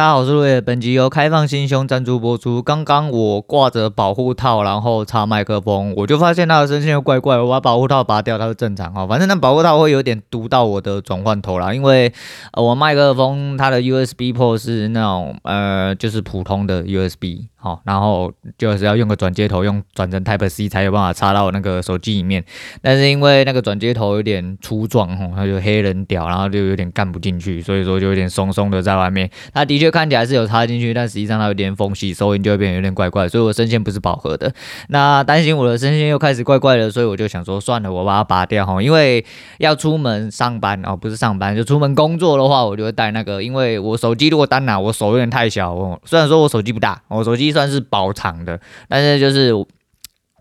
大家好，我是陆野。本集由开放心胸赞助播出。刚刚我挂着保护套，然后插麦克风，我就发现它的声线又怪怪。我把保护套拔掉，它就正常哈。反正那保护套会有点堵到我的转换头啦，因为呃我麦克风它的 USB port 是那种呃就是普通的 USB。好，然后就是要用个转接头，用转成 Type C 才有办法插到那个手机里面。但是因为那个转接头有点粗壮，吼，它就黑人屌，然后就有点干不进去，所以说就有点松松的在外面。它的确看起来是有插进去，但实际上它有点缝隙，收音就会变得有点怪怪，所以我声线不是饱和的。那担心我的声线又开始怪怪的，所以我就想说算了，我把它拔掉哈，因为要出门上班哦，不是上班就出门工作的话，我就会带那个，因为我手机如果单拿，我手有点太小哦。虽然说我手机不大，我手机。算是保长的，但是就是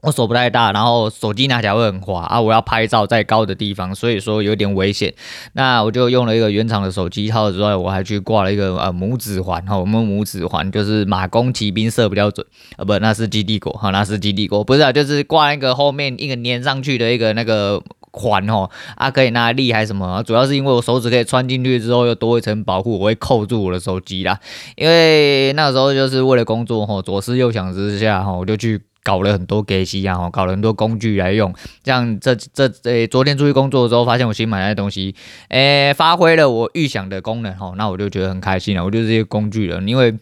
我手不太大，然后手机拿起来会很滑啊！我要拍照在高的地方，所以说有点危险。那我就用了一个原厂的手机套之外，我还去挂了一个呃拇指环哈，我们拇指环就是马弓骑兵射比较准啊，不，那是基地国哈，那是基地国，不是啊，就是挂一个后面一个粘上去的一个那个。环哦啊，可以拿来立还是什么？主要是因为我手指可以穿进去之后又多一层保护，我会扣住我的手机啦。因为那时候就是为了工作吼，左思右想之下吼，我就去搞了很多给息啊，搞了很多工具来用。像这这诶，昨天出去工作的时候，发现我新买来的东西，诶，发挥了我预想的功能吼，那我就觉得很开心了。我就是这些工具了，因为。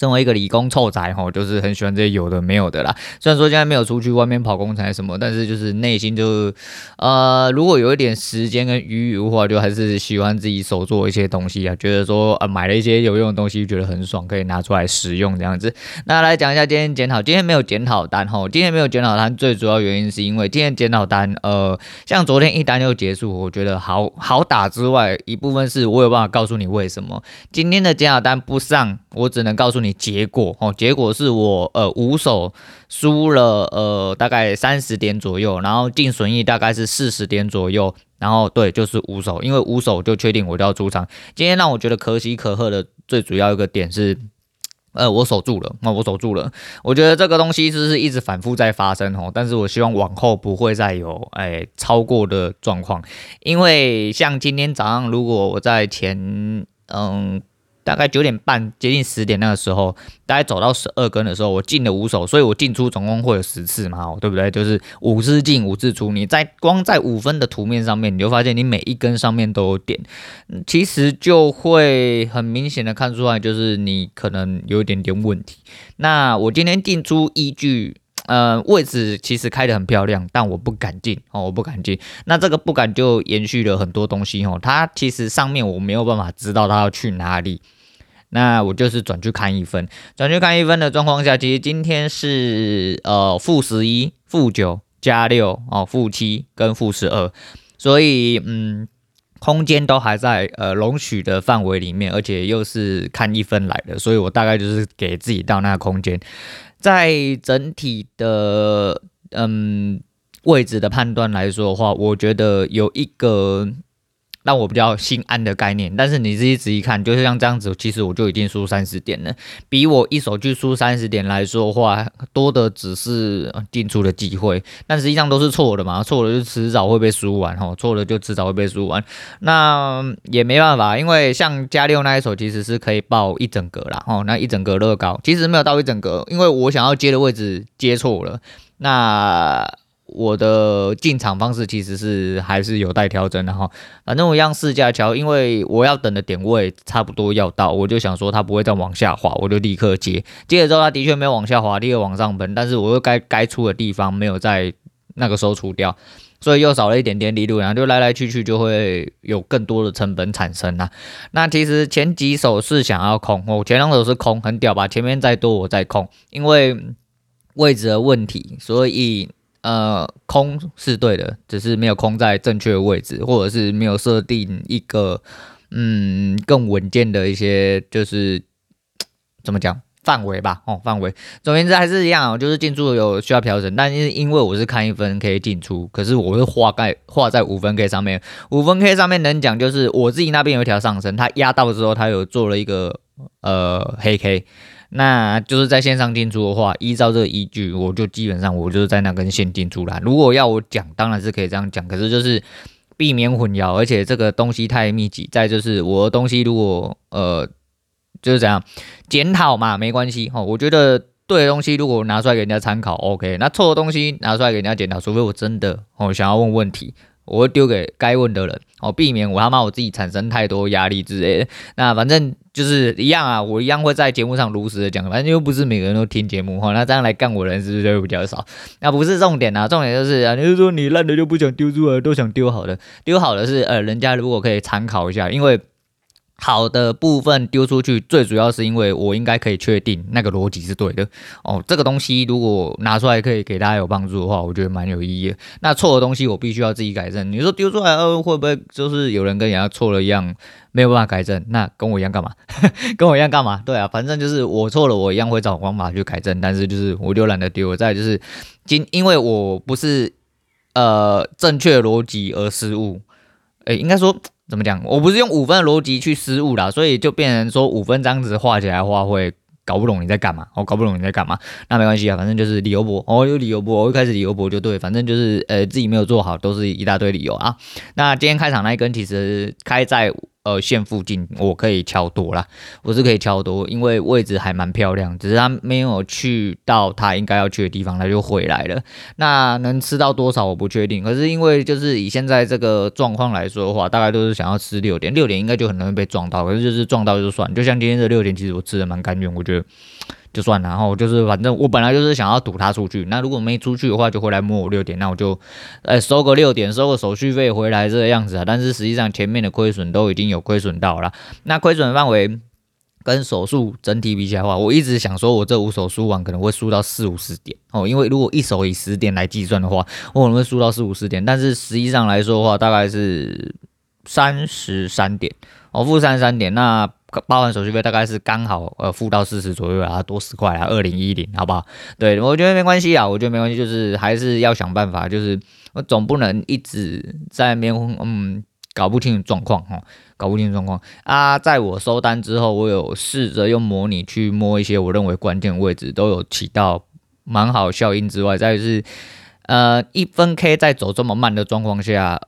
身为一个理工臭宅吼，就是很喜欢这些有的没有的啦。虽然说现在没有出去外面跑工程什么，但是就是内心就呃，如果有一点时间跟余裕的话，就还是喜欢自己手做一些东西啊。觉得说呃，买了一些有用的东西，觉得很爽，可以拿出来使用这样子。那来讲一下今天检讨，今天没有检讨单吼，今天没有检讨单，最主要原因是因为今天检讨单呃，像昨天一单就结束，我觉得好好打之外，一部分是我有办法告诉你为什么今天的检讨单不上，我只能告诉你。结果哦，结果是我呃五手输了呃大概三十点左右，然后净损益大概是四十点左右，然后对，就是五手，因为五手就确定我就要出场。今天让我觉得可喜可贺的最主要一个点是，呃，我守住了，那我守住了。我觉得这个东西就是一直反复在发生哦，但是我希望往后不会再有哎超过的状况，因为像今天早上如果我在前嗯。大概九点半接近十点那个时候，大概走到十二根的时候，我进了五手，所以我进出总共会有十次嘛，对不对？就是五次进五次出。你在光在五分的图面上面，你就发现你每一根上面都有点，其实就会很明显的看出来，就是你可能有一点点问题。那我今天进出依据。呃，位置其实开得很漂亮，但我不敢进哦，我不敢进。那这个不敢就延续了很多东西哦。它其实上面我没有办法知道它要去哪里，那我就是转去看一分，转去看一分的状况下，其实今天是呃负十一、负九、加六哦，负七跟负十二，所以嗯，空间都还在呃容许的范围里面，而且又是看一分来的，所以我大概就是给自己到那个空间。在整体的嗯位置的判断来说的话，我觉得有一个让我比较心安的概念。但是你自己仔细看，就是像这样子，其实我就已经输三十点了。比我一手去输三十点来说的话，多的只是进出的机会，但实际上都是错的嘛。错了就迟早会被输完哈，错了就迟早会被输完。那也没办法，因为像加六那一手其实是可以报一整格啦。哦，那一整格乐高其实没有到一整格，因为我想要接的位置接错了。那我的进场方式其实是还是有待调整的哈，反正我一样试驾桥，因为我要等的点位差不多要到，我就想说它不会再往下滑，我就立刻接，接了之后它的确没有往下滑，立刻往上奔，但是我又该该出的地方没有在那个时候出掉，所以又少了一点点利润，然后就来来去去就会有更多的成本产生啊。那其实前几手是想要空，我前两手是空，很屌吧？前面再多我再空，因为位置的问题，所以。呃，空是对的，只是没有空在正确的位置，或者是没有设定一个嗯更稳健的一些，就是怎么讲范围吧，哦范围。总而言之还是一样，就是进出有需要调整，但是因为我是看一分 K 进出，可是我是画在画在五分 K 上面，五分 K 上面能讲就是我自己那边有一条上升，它压到之后，它有做了一个呃黑 K。那就是在线上进出的话，依照这个依据，我就基本上我就是在那根线进出来。如果要我讲，当然是可以这样讲，可是就是避免混淆，而且这个东西太密集。再就是我的东西如果呃就是这样检讨嘛，没关系哦。我觉得对的东西如果拿出来给人家参考，OK。那错的东西拿出来给人家检讨，除非我真的哦想要问问题。我会丢给该问的人，哦，避免我他妈我自己产生太多压力之类的。那反正就是一样啊，我一样会在节目上如实的讲。反正又不是每个人都听节目哈，那这样来干我的人是不是就会比较少？那不是重点啊，重点就是啊，你是说你烂的就不想丢出来，都想丢好的，丢好的是呃，人家如果可以参考一下，因为。好的部分丢出去，最主要是因为我应该可以确定那个逻辑是对的哦。这个东西如果拿出来可以给大家有帮助的话，我觉得蛮有意义的。那错的东西我必须要自己改正。你说丢出来会不会就是有人跟人家错了一样没有办法改正？那跟我一样干嘛？跟我一样干嘛？对啊，反正就是我错了，我一样会找方法去改正。但是就是我就懒得丢。再就是今因为我不是呃正确逻辑而失误，诶，应该说。怎么讲？我不是用五分的逻辑去失误啦，所以就变成说五分这样子画起来的话会搞不懂你在干嘛。我、搞不懂你在干嘛，那没关系啊，反正就是理由博。我，有理由博，我一开始理由博就对，反正就是呃自己没有做好，都是一大堆理由啊。那今天开场那一根其实开在。呃，线附近我可以敲多啦，我是可以敲多，因为位置还蛮漂亮，只是他没有去到他应该要去的地方，他就回来了。那能吃到多少我不确定，可是因为就是以现在这个状况来说的话，大概都是想要吃六点，六点应该就很容易被撞到，可是就是撞到就算，就像今天的六点，其实我吃的蛮甘愿，我觉得。就算了，然后就是反正我本来就是想要赌他出去，那如果没出去的话，就回来摸我六点，那我就，呃，收个六点，收个手续费回来这个样子啊。但是实际上前面的亏损都已经有亏损到了，那亏损范围跟手术整体比起来的话，我一直想说我这五手输完可能会输到四五十点哦，因为如果一手以十点来计算的话，我可能会输到四五十点，但是实际上来说的话，大概是三十三点哦，负三十三点那。包含手续费大概是刚好呃付到四十左右啊，多十块啊，二零一零，好不好？对，我觉得没关系啊，我觉得没关系，就是还是要想办法，就是我总不能一直在那边嗯搞不清楚状况哈，搞不清楚状况啊。在我收单之后，我有试着用模拟去摸一些我认为关键位置，都有起到蛮好效应之外，再就是呃一分 K 在走这么慢的状况下。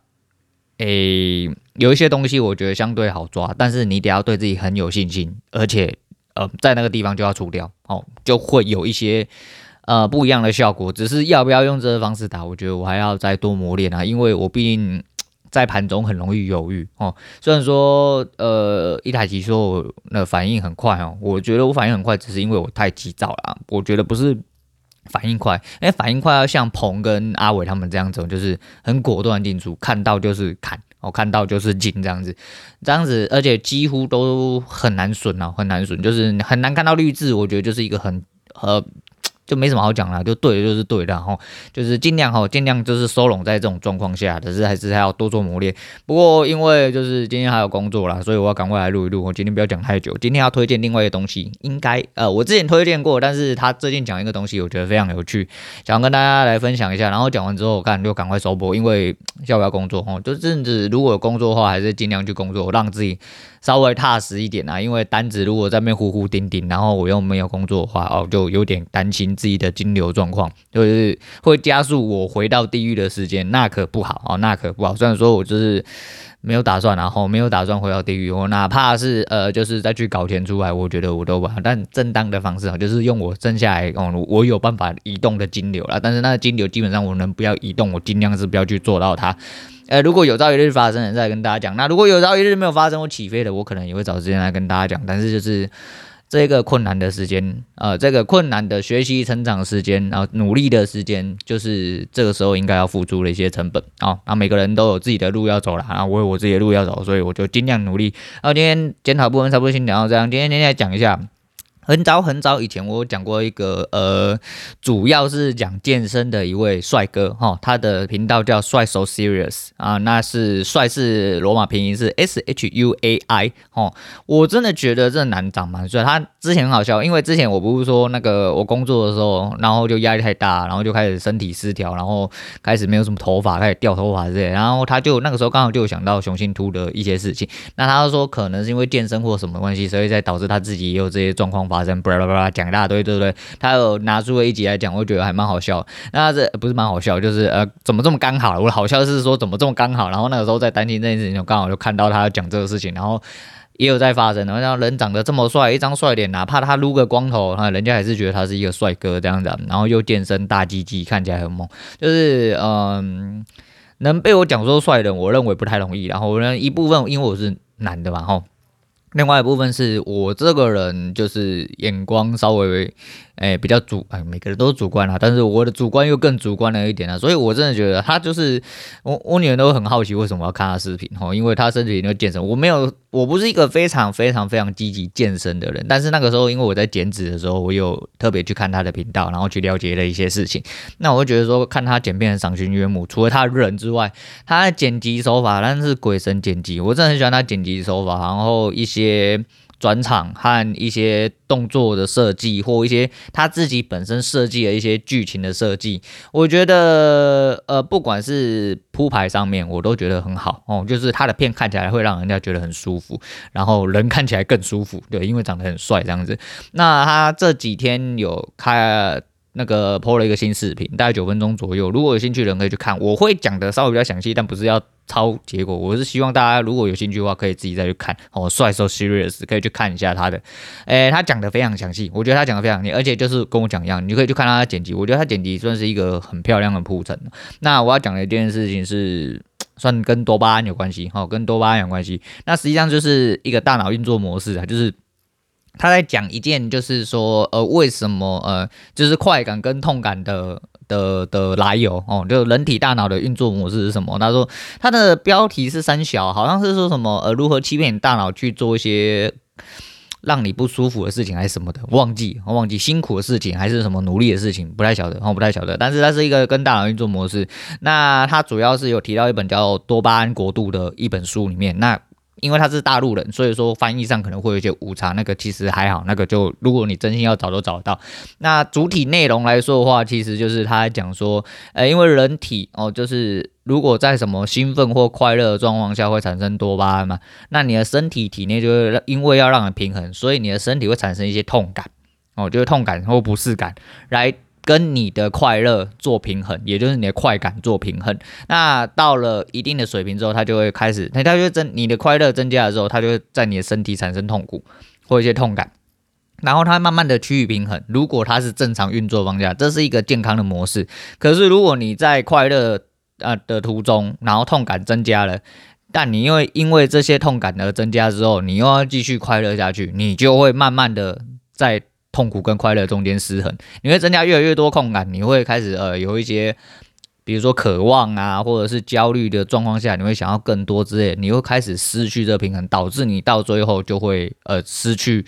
诶，有一些东西我觉得相对好抓，但是你得要对自己很有信心，而且呃，在那个地方就要出掉哦，就会有一些呃不一样的效果。只是要不要用这个方式打，我觉得我还要再多磨练啊，因为我毕竟在盘中很容易犹豫哦。虽然说呃一台棋说我那反应很快哦，我觉得我反应很快，只是因为我太急躁了。我觉得不是。反应快，哎，反应快要像鹏跟阿伟他们这样子，就是很果断进出，看到就是砍，我，看到就是进这样子，这样子，而且几乎都很难损啊，很难损，就是很难看到绿字，我觉得就是一个很呃。就没什么好讲了，就对就是对的，然后就是尽量哈，尽量就是收拢在这种状况下，可是还是还要多做磨练。不过因为就是今天还有工作啦，所以我要赶快来录一录。我今天不要讲太久，今天要推荐另外一个东西，应该呃我之前推荐过，但是他最近讲一个东西，我觉得非常有趣，想跟大家来分享一下。然后讲完之后，我看就赶快收播，因为要不要工作哦，就甚至如果有工作的话，还是尽量去工作，让自己。稍微踏实一点啊，因为单子如果在那边糊糊丁丁，然后我又没有工作的话，哦，就有点担心自己的金流状况，就是会加速我回到地狱的时间，那可不好哦，那可不好。虽然说我就是没有打算，然后没有打算回到地狱，我哪怕是呃，就是再去搞钱出来，我觉得我都不好。但正当的方式啊，就是用我剩下来哦，我有办法移动的金流啦，但是那个金流基本上我能不要移动，我尽量是不要去做到它。呃，如果有朝一日发生，再跟大家讲。那如果有朝一日没有发生，我起飞了，我可能也会找时间来跟大家讲。但是就是这个困难的时间，呃，这个困难的学习成长时间，然后努力的时间，就是这个时候应该要付出的一些成本啊。那每个人都有自己的路要走了，然后我有我自己的路要走，所以我就尽量努力。然后今天检讨部分差不多先讲到这样，今天今天来讲一下。很早很早以前，我讲过一个呃，主要是讲健身的一位帅哥哈，他的频道叫帅 So Serious 啊，那是帅是罗马拼音是 S H U A I 哈，我真的觉得这男长蛮帅。他之前很好笑，因为之前我不是说那个我工作的时候，然后就压力太大，然后就开始身体失调，然后开始没有什么头发，开始掉头发之类，然后他就那个时候刚好就想到雄性秃的一些事情，那他说可能是因为健身或什么关系，所以才导致他自己也有这些状况。发生，巴拉巴拉讲一大堆，对不对？他有拿出了一集来讲，我觉得还蛮好笑。那这不是蛮好笑，就是呃，怎么这么刚好？我好笑是说怎么这么刚好？然后那个时候在担心这件事情，就刚好就看到他讲这个事情，然后也有在发生。然后人长得这么帅，一张帅脸，哪怕他撸个光头，哈，人家还是觉得他是一个帅哥这样子。然后又健身大鸡鸡，看起来很猛，就是嗯，能被我讲说帅的，我认为不太容易。然后呢，一部分因为我是男的嘛，吼。另外一部分是我这个人就是眼光稍微。哎、比较主哎，每个人都是主观啦，但是我的主观又更主观了一点啊，所以我真的觉得他就是我，我女人都很好奇为什么要看他视频哈，因为他身体里面健身，我没有，我不是一个非常非常非常积极健身的人，但是那个时候因为我在减脂的时候，我有特别去看他的频道，然后去了解了一些事情，那我会觉得说看他剪片赏心悦目，除了他人之外，他的剪辑手法，但是鬼神剪辑，我真的很喜欢他剪辑手法，然后一些。转场和一些动作的设计，或一些他自己本身设计的一些剧情的设计，我觉得呃，不管是铺排上面，我都觉得很好哦。就是他的片看起来会让人家觉得很舒服，然后人看起来更舒服，对，因为长得很帅这样子。那他这几天有开那个播了一个新视频，大概九分钟左右，如果有兴趣的人可以去看。我会讲的稍微比较详细，但不是要。超结果，我是希望大家如果有兴趣的话，可以自己再去看哦。帅 so serious，可以去看一下他的，诶、他讲的非常详细，我觉得他讲的非常细，而且就是跟我讲一样，你可以去看他的剪辑，我觉得他剪辑算是一个很漂亮的铺陈。那我要讲的一件事情是，算跟多巴胺有关系，哦，跟多巴胺有关系。那实际上就是一个大脑运作模式啊，就是他在讲一件，就是说，呃，为什么，呃，就是快感跟痛感的。的的来由哦，就人体大脑的运作模式是什么？他说他的标题是三小，好像是说什么呃，如何欺骗大脑去做一些让你不舒服的事情，还是什么的，忘记忘记辛苦的事情还是什么努力的事情，不太晓得，我不太晓得。但是它是一个跟大脑运作模式，那它主要是有提到一本叫《多巴胺国度》的一本书里面，那。因为他是大陆人，所以说翻译上可能会有一些误差。那个其实还好，那个就如果你真心要找都找得到。那主体内容来说的话，其实就是他讲说，呃，因为人体哦，就是如果在什么兴奋或快乐的状况下会产生多巴胺嘛，那你的身体体内就会因为要让你平衡，所以你的身体会产生一些痛感哦，就是痛感或不适感来。跟你的快乐做平衡，也就是你的快感做平衡。那到了一定的水平之后，它就会开始，它就增，你的快乐增加的时候，它就会在你的身体产生痛苦或一些痛感，然后它慢慢的趋于平衡。如果它是正常运作方向，这是一个健康的模式。可是如果你在快乐呃的途中，然后痛感增加了，但你因为因为这些痛感而增加之后，你又要继续快乐下去，你就会慢慢的在。痛苦跟快乐中间失衡，你会增加越来越多痛感，你会开始呃有一些，比如说渴望啊，或者是焦虑的状况下，你会想要更多之类，你会开始失去这平衡，导致你到最后就会呃失去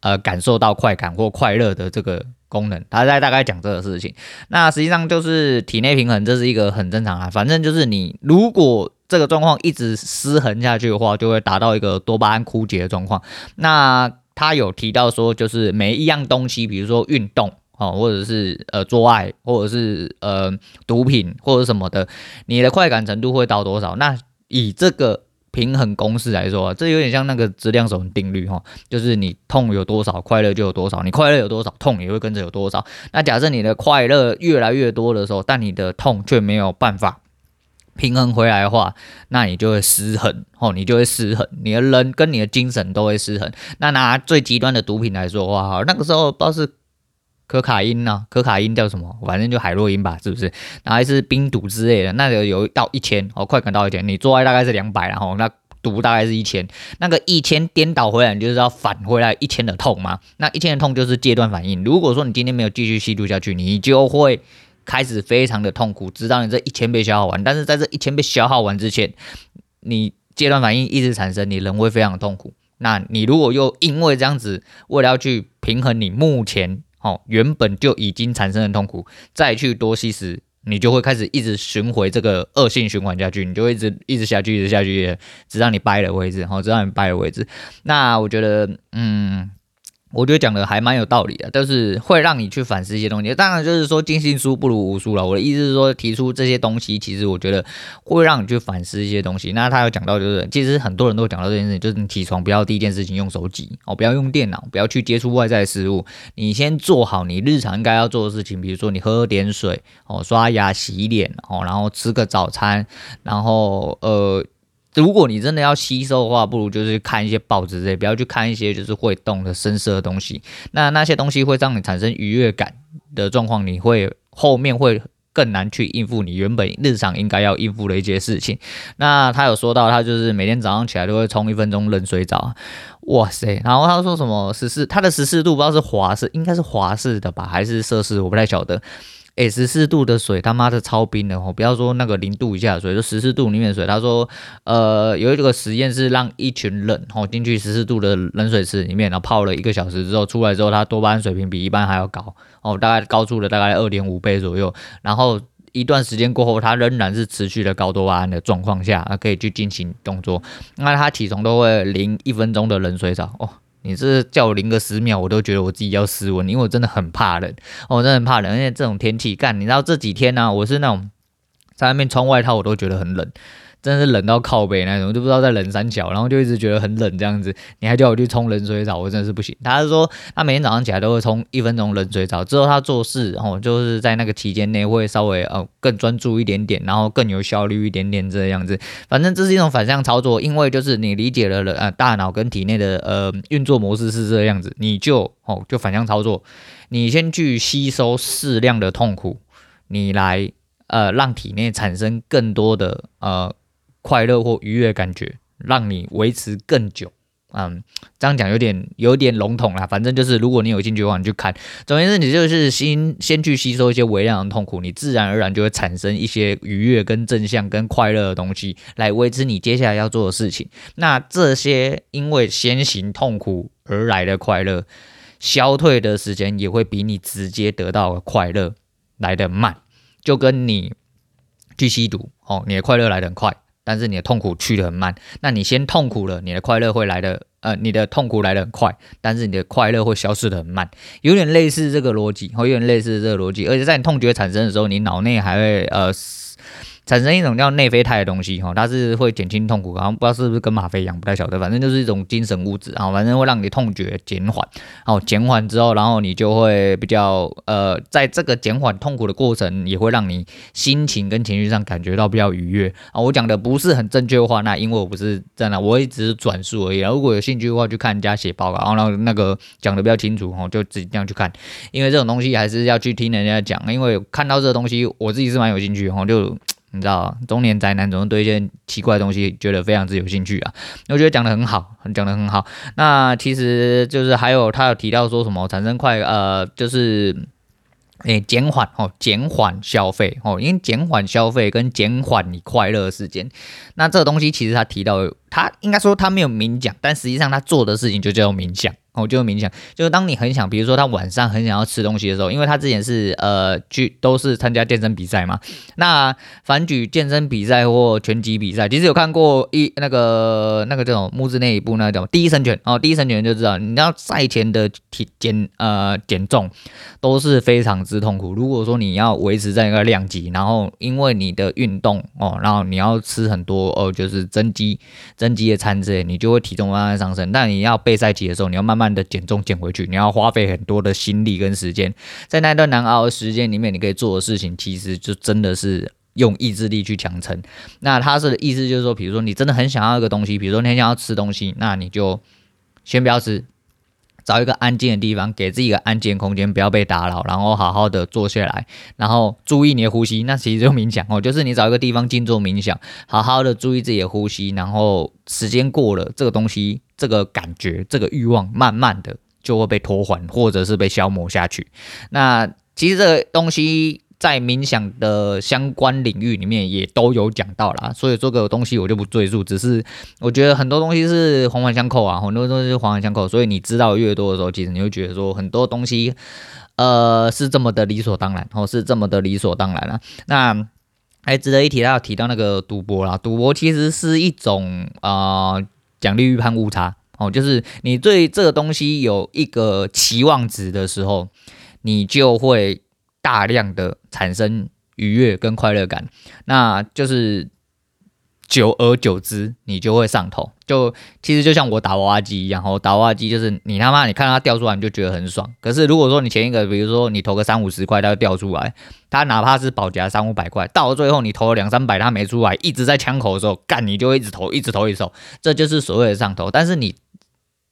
呃感受到快感或快乐的这个功能。他在大概讲这个事情，那实际上就是体内平衡，这是一个很正常啊，反正就是你如果这个状况一直失衡下去的话，就会达到一个多巴胺枯竭的状况。那他有提到说，就是每一样东西，比如说运动哦，或者是呃做爱，或者是呃毒品或者什么的，你的快感程度会到多少？那以这个平衡公式来说，这有点像那个质量守恒定律哈，就是你痛有多少，快乐就有多少；你快乐有多少，痛也会跟着有多少。那假设你的快乐越来越多的时候，但你的痛却没有办法。平衡回来的话，那你就会失衡哦，你就会失衡，你的人跟你的精神都会失衡。那拿最极端的毒品来说的话，那个时候不知道是可卡因呢、可卡因叫什么，反正就海洛因吧，是不是？那还是冰毒之类的，那个有到一千哦，快感到一千，你做爱大概是两百，然后那毒大概是一千，那个一千颠倒回来，你就是要返回来一千的痛吗？那一千的痛就是戒断反应。如果说你今天没有继续吸毒下去，你就会。开始非常的痛苦，直到你这一千被消耗完。但是在这一千被消耗完之前，你戒断反应一直产生，你人会非常的痛苦。那你如果又因为这样子，为了要去平衡你目前哦原本就已经产生的痛苦，再去多吸食，你就会开始一直循环这个恶性循环下去，你就会一直一直下去，一直下去，直到你掰了为止，好，直到你掰了为止。那我觉得，嗯。我觉得讲的还蛮有道理的，但是会让你去反思一些东西。当然，就是说尽信书不如无书了。我的意思是说，提出这些东西，其实我觉得会让你去反思一些东西。那他有讲到，就是其实很多人都讲到这件事情，就是你起床不要第一件事情用手机哦，不要用电脑，不要去接触外在事物。你先做好你日常应该要做的事情，比如说你喝点水哦，刷牙、洗脸哦，然后吃个早餐，然后呃。如果你真的要吸收的话，不如就是看一些报纸之类，不要去看一些就是会动的深色的东西。那那些东西会让你产生愉悦感的状况，你会后面会更难去应付你原本日常应该要应付的一些事情。那他有说到，他就是每天早上起来都会冲一分钟冷水澡，哇塞！然后他说什么十四，他的十四度不知道是华氏，应该是华氏的吧，还是摄氏，我不太晓得。诶，十四度的水他妈的超冰的哦！不要说那个零度以下的水，就十四度里面的水。他说，呃，有一个实验是让一群人哦进去十四度的冷水池里面，然后泡了一个小时之后出来之后，他多巴胺水平比一般还要高哦，大概高出了大概二点五倍左右。然后一段时间过后，他仍然是持续的高多巴胺的状况下，可以去进行动作。那他起床都会淋一分钟的冷水澡哦。你这叫我淋个十秒，我都觉得我自己要失温，因为我真的很怕冷，我真的很怕冷，而且这种天气干，你知道这几天呢、我是那种在外面穿外套我都觉得很冷。真的是冷到靠北那种，就不知道在冷三角，然后就一直觉得很冷这样子。你还叫我去冲冷水澡，我真的是不行。他是说他每天早上起来都会冲一分钟冷水澡，之后他做事哦，就是在那个期间内会稍微呃更专注一点点，然后更有效率一点点这样子。反正这是一种反向操作，因为就是你理解了呃大脑跟体内的呃运作模式是这样子，你就哦就反向操作，你先去吸收适量的痛苦，你来呃让体内产生更多的呃。快乐或愉悦感觉，让你维持更久。嗯，这样讲有点有点笼统啦。反正就是，如果你有兴趣的话，你去看。总而言之，你就是先先去吸收一些微量的痛苦，你自然而然就会产生一些愉悦、跟正向、跟快乐的东西，来维持你接下来要做的事情。那这些因为先行痛苦而来的快乐，消退的时间也会比你直接得到的快乐来得慢。就跟你去吸毒哦，你的快乐来得很快。但是你的痛苦去的很慢，那你先痛苦了，你的快乐会来的，呃，你的痛苦来的很快，但是你的快乐会消失的很慢，有点类似这个逻辑，会有点类似这个逻辑，而且在你痛觉产生的时候，你脑内还会呃。产生一种叫内啡肽的东西，哈，它是会减轻痛苦，然后不知道是不是跟吗啡一样，不太晓得，反正就是一种精神物质，啊，反正会让你痛觉减缓，好，减缓之后，然后你就会比较，呃，在这个减缓痛苦的过程，也会让你心情跟情绪上感觉到比较愉悦，啊，我讲的不是很正确的话，那因为我不是真的，我也只是转述而已，如果有兴趣的话，去看人家写报告，然后那个讲的比较清楚，哈，就自己这样去看，因为这种东西还是要去听人家讲，因为看到这个东西，我自己是蛮有兴趣，哈，就。你知道，中年宅男总是对一些奇怪的东西觉得非常之有兴趣啊。我觉得讲的很好，讲的很好。那其实就是还有他有提到说什么产生快呃，就是诶减缓哦，减缓消费哦，因为减缓消费跟减缓你快乐时间。那这个东西其实他提到，他应该说他没有明讲，但实际上他做的事情就叫做冥想。我就冥想，就是当你很想，比如说他晚上很想要吃东西的时候，因为他之前是呃去都是参加健身比赛嘛，那反举健身比赛或拳击比赛，其实有看过一那个那个这种木之内一部那种第一神拳哦，第一神拳就知道，你要赛前的体减呃减重都是非常之痛苦。如果说你要维持在一个量级，然后因为你的运动哦，然后你要吃很多哦，就是增肌增肌的餐之类，你就会体重慢慢上升。但你要备赛期的时候，你要慢慢。的减重减回去，你要花费很多的心力跟时间，在那段难熬的时间里面，你可以做的事情，其实就真的是用意志力去强撑。那他是的意思就是说，比如说你真的很想要一个东西，比如说你很想要吃东西，那你就先不要吃，找一个安静的地方，给自己一个安静空间，不要被打扰，然后好好的坐下来，然后注意你的呼吸。那其实就冥想哦，就是你找一个地方静坐冥想，好好的注意自己的呼吸，然后时间过了，这个东西。这个感觉，这个欲望，慢慢的就会被拖缓，或者是被消磨下去。那其实这个东西在冥想的相关领域里面也都有讲到啦，所以这个东西我就不赘述。只是我觉得很多东西是环环相扣啊，很多东西是环环相扣。所以你知道越多的时候，其实你会觉得说很多东西，呃，是这么的理所当然，或是这么的理所当然了。那还值得一提，他有提到那个赌博啦，赌博其实是一种啊。奖励预判误差哦，就是你对这个东西有一个期望值的时候，你就会大量的产生愉悦跟快乐感。那就是久而久之，你就会上头。就其实就像我打娃娃机一样，哦，打娃娃机就是你他妈你看它掉出来，你就觉得很爽。可是如果说你前一个，比如说你投个三五十块，它就掉出来，它哪怕是保夹三五百块，到了最后你投了两三百，它没出来，一直在枪口的时候，干你就一直投，一直投，一直投，这就是所谓的上头。但是你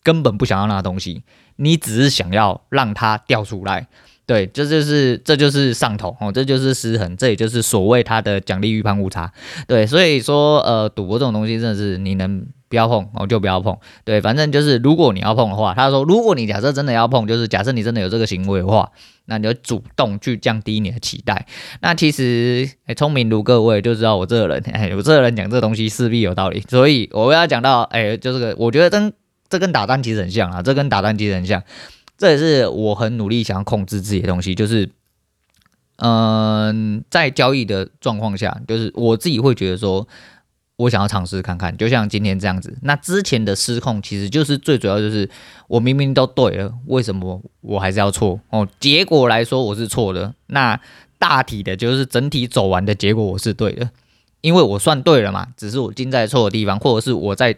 根本不想要那东西，你只是想要让它掉出来。对，这就是这就是上头哦，这就是失衡，这也就是所谓它的奖励预判误差。对，所以说呃，赌博这种东西真的是你能不要碰哦就不要碰。对，反正就是如果你要碰的话，他说如果你假设真的要碰，就是假设你真的有这个行为的话，那你就主动去降低你的期待。那其实，聪明如各位就知道我这个人，哎，我这个人讲这东西势必有道理，所以我要讲到哎，就这个，我觉得跟这跟打单其实很像啊，这跟打单其实很像。这也是我很努力想要控制自己的东西，就是，嗯、在交易的状况下，就是我自己会觉得说，我想要尝试看看，就像今天这样子。那之前的失控，其实就是最主要就是我明明都对了，为什么我还是要错？哦，结果来说我是错的，那大体的就是整体走完的结果我是对的，因为我算对了嘛，只是我进在错的地方，或者是我在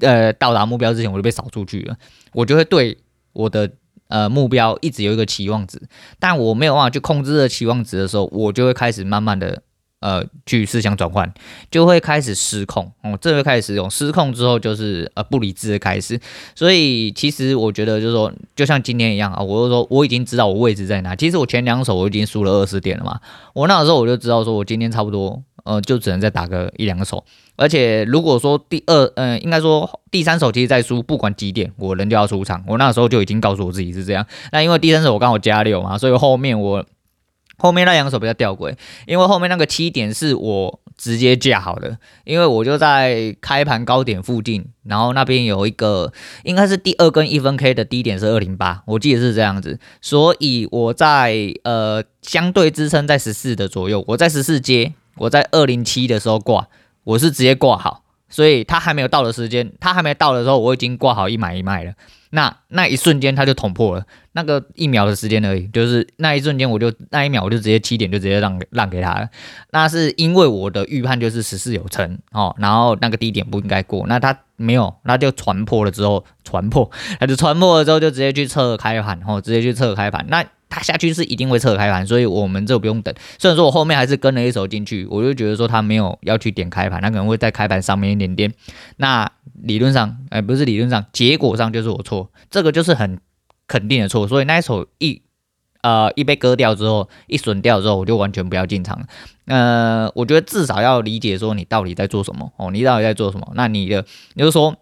呃到达目标之前我就被扫出去了，我就会对。我的呃目标一直有一个期望值，但我没有办法去控制这期望值的时候，我就会开始慢慢的呃去思想转换，就会开始失控哦，这会开始使用失控之后就是呃不理智的开始，所以其实我觉得就是说，就像今天一样啊，我就说我已经知道我位置在哪，其实我前两手我已经输了二十点了嘛，我那时候我就知道说我今天差不多呃就只能再打个一两个手。而且如果说第二，嗯、应该说第三手其实在输，不管几点，我人就要出场。我那时候就已经告诉我自己是这样。那因为第三手我刚好加六嘛，所以后面我后面那两手比较吊诡，因为后面那个七点是我直接架好的，因为我就在开盘高点附近，然后那边有一个应该是第二根一分 K 的低点是二零八，我记得是这样子，所以我在呃相对支撑在十四的左右，我在十四接，我在二零七的时候挂。我是直接挂好，所以他还没有到的时间，他还没到的时候，我已经挂好一买一卖了。那那一瞬间他就捅破了，那个一秒的时间而已，就是那一瞬间我就那一秒我就直接七点就直接让让给他了。那是因为我的预判就是十四有成哦，然后那个低点不应该过，那他没有，那就传破了之后传破，他就传破了之后就直接去测开盘，哦，直接去测开盘那。他下去是一定会撤开盘，所以我们这不用等。虽然说我后面还是跟了一手进去，我就觉得说他没有要去点开盘，他可能会在开盘上面一点点。那理论上，哎，不是理论上，结果上就是我错，这个就是很肯定的错。所以那一手一呃一被割掉之后，一损掉之后，我就完全不要进场了。呃，我觉得至少要理解说你到底在做什么哦，你到底在做什么？那你的，也就是说。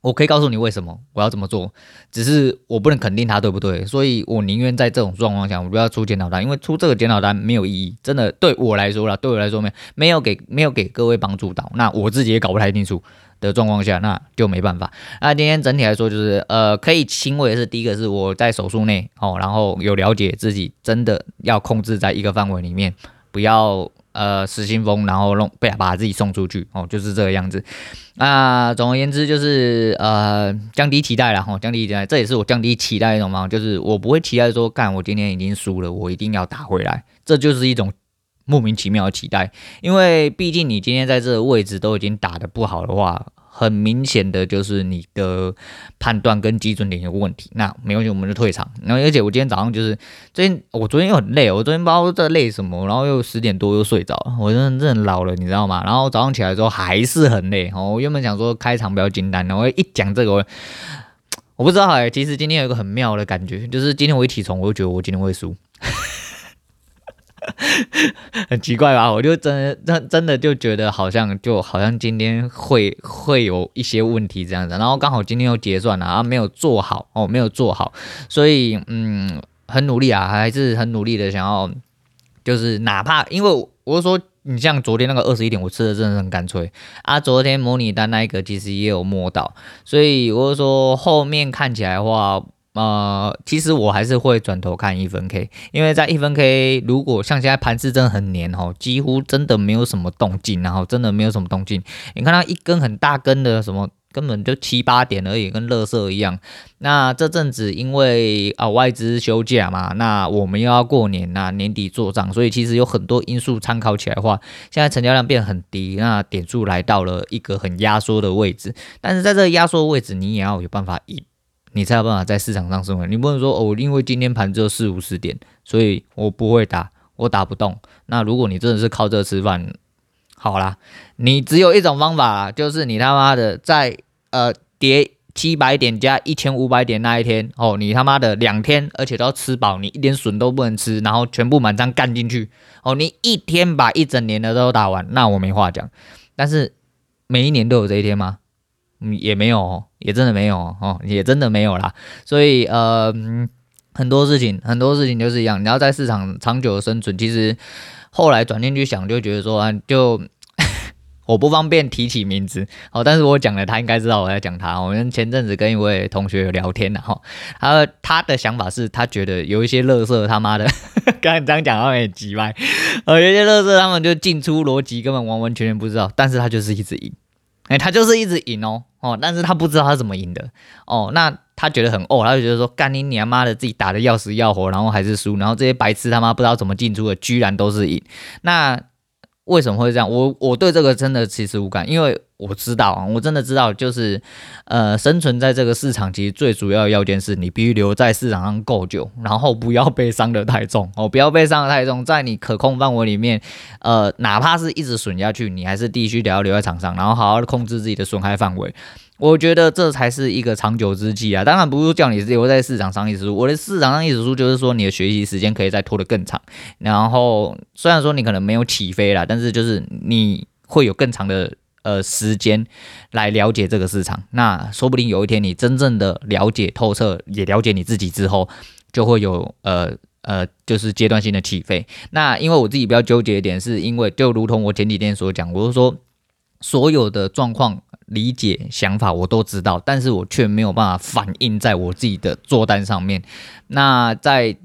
我可以告诉你为什么我要这么做，只是我不能肯定它对不对，所以我宁愿在这种状况下，我不要出检讨单，因为出这个检讨单没有意义，真的对我来说啦，对我来说没没有给没有给各位帮助到，那我自己也搞不太清楚的状况下，那就没办法。那今天整体来说就是，呃，可以欣慰的是，第一个是我在手术内哦，然后有了解自己真的要控制在一个范围里面，不要。呃，失心疯，然后弄被把自己送出去哦，就是这个样子。那总而言之，就是呃，降低期待了哈，降低期待，这也是我降低期待一种方法，就是我不会期待说，干我今天已经输了，我一定要打回来，这就是一种莫名其妙的期待，因为毕竟你今天在这个位置都已经打得不好的话。很明显的就是你的判断跟基准点有问题，那没关系，我们就退场。然后而且我今天早上就是，昨天我昨天又很累，我昨天不知道在累什么，然后又十点多又睡着了，我真的真的老了，你知道吗？然后早上起来之后还是很累。哦，我原本想说开场比较简单，然后一讲这个我，我不知道哎，其实今天有一个很妙的感觉，就是今天我一起床我就觉得我今天会输。很奇怪吧？我就真的真真的就觉得好像就好像今天会会有一些问题这样子，然后刚好今天又结算了啊，没有做好哦，没有做好，所以嗯，很努力啊，还是很努力的想要，就是哪怕因为我说，你像昨天那个二十一点，我吃的真的很干脆啊，昨天模拟单那一个其实也有摸到，所以我是说后面看起来的话。呃，其实我还是会转头看一分 K，因为在一分 K，如果像现在盘势真的很黏哦，几乎真的没有什么动静，然后真的没有什么动静。你看它一根很大根的什么根本就七八点而已，跟垃圾一样。那这阵子因为啊外资休假嘛，那我们又要过年呐，年底做账，所以其实有很多因素参考起来的话，现在成交量变很低，那点数来到了一个很压缩的位置。但是在这个压缩位置，你也要有办法赢，你才有办法在市场上生存。你不能说哦，因为今天盘只有四五十点，所以我不会打，我打不动。那如果你真的是靠这吃饭，好啦，你只有一种方法啦，就是你他妈的在呃跌七百点加一千五百点那一天哦，你他妈的两天，而且都要吃饱，你一点损都不能吃，然后全部满仓干进去哦，你一天把一整年的都打完，那我没话讲。但是每一年都有这一天吗？嗯，也没有哦，也真的没有哦，也真的没有啦。所以呃，很多事情，很多事情就是一样，你要在市场长久的生存，其实。后来转念去想，就觉得说，就 我不方便提起名字哦，但是我讲了，他应该知道我在讲他。我们前阵子跟一位同学聊天然后，他他的想法是他觉得有一些乐色他妈的，刚才这样讲他们也急歪，呃，有些乐色他们就进出逻辑根本完完全全不知道，但是他就是一直赢，哎，他就是一直赢哦哦，但是他不知道他怎么赢的哦，那。他觉得很哦，他就觉得说，干你娘妈的，自己打的要死要活，然后还是输，然后这些白痴他妈不知道怎么进出的，居然都是赢。那为什么会这样？我我对这个真的其实无感，因为我知道啊，我真的知道，就是呃，生存在这个市场，其实最主要的要件是你必须留在市场上够久，然后不要被伤得太重 哦，不要被伤得太重，在你可控范围里面，呃，哪怕是一直损下去，你还是必须得要留在场上，然后好好的控制自己的损害范围。我觉得这才是一个长久之计啊！当然不是叫你留在市场上一直输，我的市场上一直输就是说你的学习时间可以再拖得更长。然后虽然说你可能没有起飞啦，但是就是你会有更长的呃时间来了解这个市场。那说不定有一天你真正的了解透彻，也了解你自己之后，就会有呃呃就是阶段性的起飞。那因为我自己比较纠结一点，是因为就如同我前几天所讲，我是说所有的状况。理解想法我都知道，但是我却没有办法反映在我自己的做单上面。那在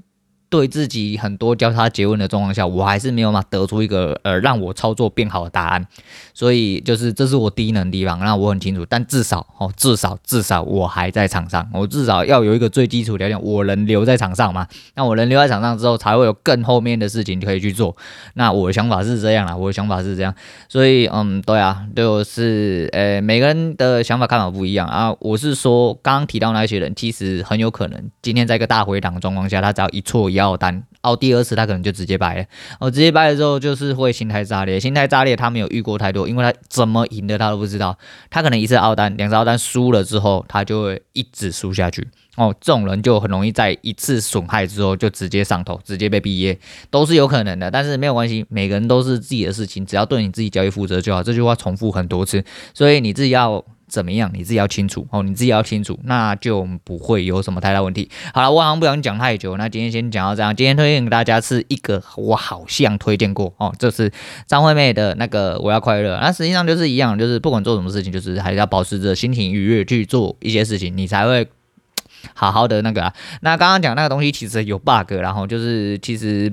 对自己很多交叉詰问的状况下，我还是没有办法得出一个呃让我操作变好的答案，所以就是这是我低能的地方，那我很清楚。但至少哦，至少至少我还在场上，我至少要有一个最基础条件，我能留在场上嘛？那我能留在场上之后，才会有更后面的事情可以去做。那我的想法是这样啦，我的想法是这样，所以嗯，对啊，就是呃，每个人的想法看法不一样啊。我是说，刚刚提到那些人，其实很有可能今天在一个大回档的状况下，他只要一错一要单，哦，第二次他可能就直接掰了，哦，直接掰了之后就是会心态炸裂，心态炸裂他没有遇过太多，因为他怎么赢的他都不知道，他可能一次凹单，两次凹单输了之后，他就会一直输下去，哦，这种人就很容易在一次损害之后就直接上头，直接被毕业，都是有可能的，但是没有关系，每个人都是自己的事情，只要对你自己交易负责就好，这句话重复很多次，所以你自己要。怎么样？你自己要清楚哦，你自己要清楚，那就不会有什么太大问题。好了，我好像不想讲太久，那今天先讲到这样。今天推荐给大家是一个我好像推荐过哦，这是张惠妹的那个我要快乐。那实际上就是一样，就是不管做什么事情，就是还是要保持着心情愉悦去做一些事情，你才会 好好的那个啊。那刚刚讲那个东西其实有 bug，然后就是其实。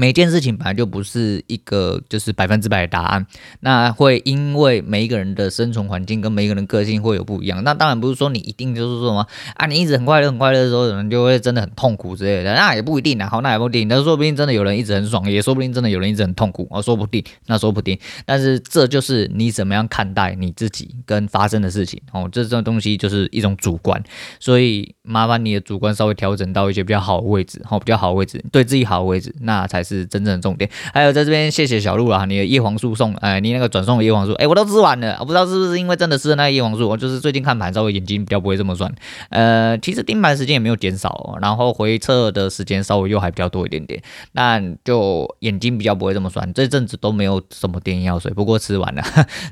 每件事情本来就不是一个就是百分之百的答案，那会因为每一个人的生存环境跟每一个人个性会有不一样。那当然不是说你一定就是说什么啊，你一直很快乐很快乐的时候，有人就会真的很痛苦之类的，那也不一定啊。好，那也不一定，那说不定真的有人一直很爽，也说不定真的有人一直很痛苦啊，说不定，那说不定。但是这就是你怎么样看待你自己跟发生的事情哦，这这种东西就是一种主观，所以麻烦你的主观稍微调整到一些比较好的位置，好，比较好的位置，对自己好的位置，那才。是是真正的重点。还有在这边谢谢小鹿啊，你的叶黄素送，哎，你那个转送的叶黄素，哎，我都吃完了。我不知道是不是因为真的吃了那个叶黄素，我就是最近看盘稍微眼睛比较不会这么酸。呃，其实盯盘时间也没有减少，然后回撤的时间稍微又还比较多一点点，那就眼睛比较不会这么酸。这阵子都没有什么电眼药水，不过吃完了。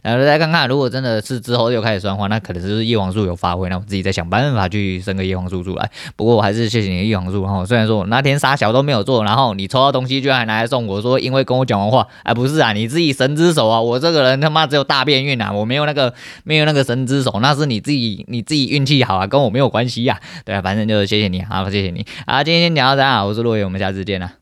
然后再看看，如果真的是之后又开始酸的话，那可能就是叶黄素有发挥，那我自己再想办法去生个叶黄素出来。不过我还是谢谢你的叶黄素。然后虽然说我那天啥小都没有做，然后你抽到东西。居然还拿来送我说，因为跟我讲完话，哎，不是啊，你自己神之手啊，我这个人他妈只有大便运啊，我没有那个没有那个神之手，那是你自己你自己运气好啊，跟我没有关系呀，对啊，反正就是谢谢你，好，谢谢你，啊，今天先讲到这啊，我是洛爷，我们下次见啊。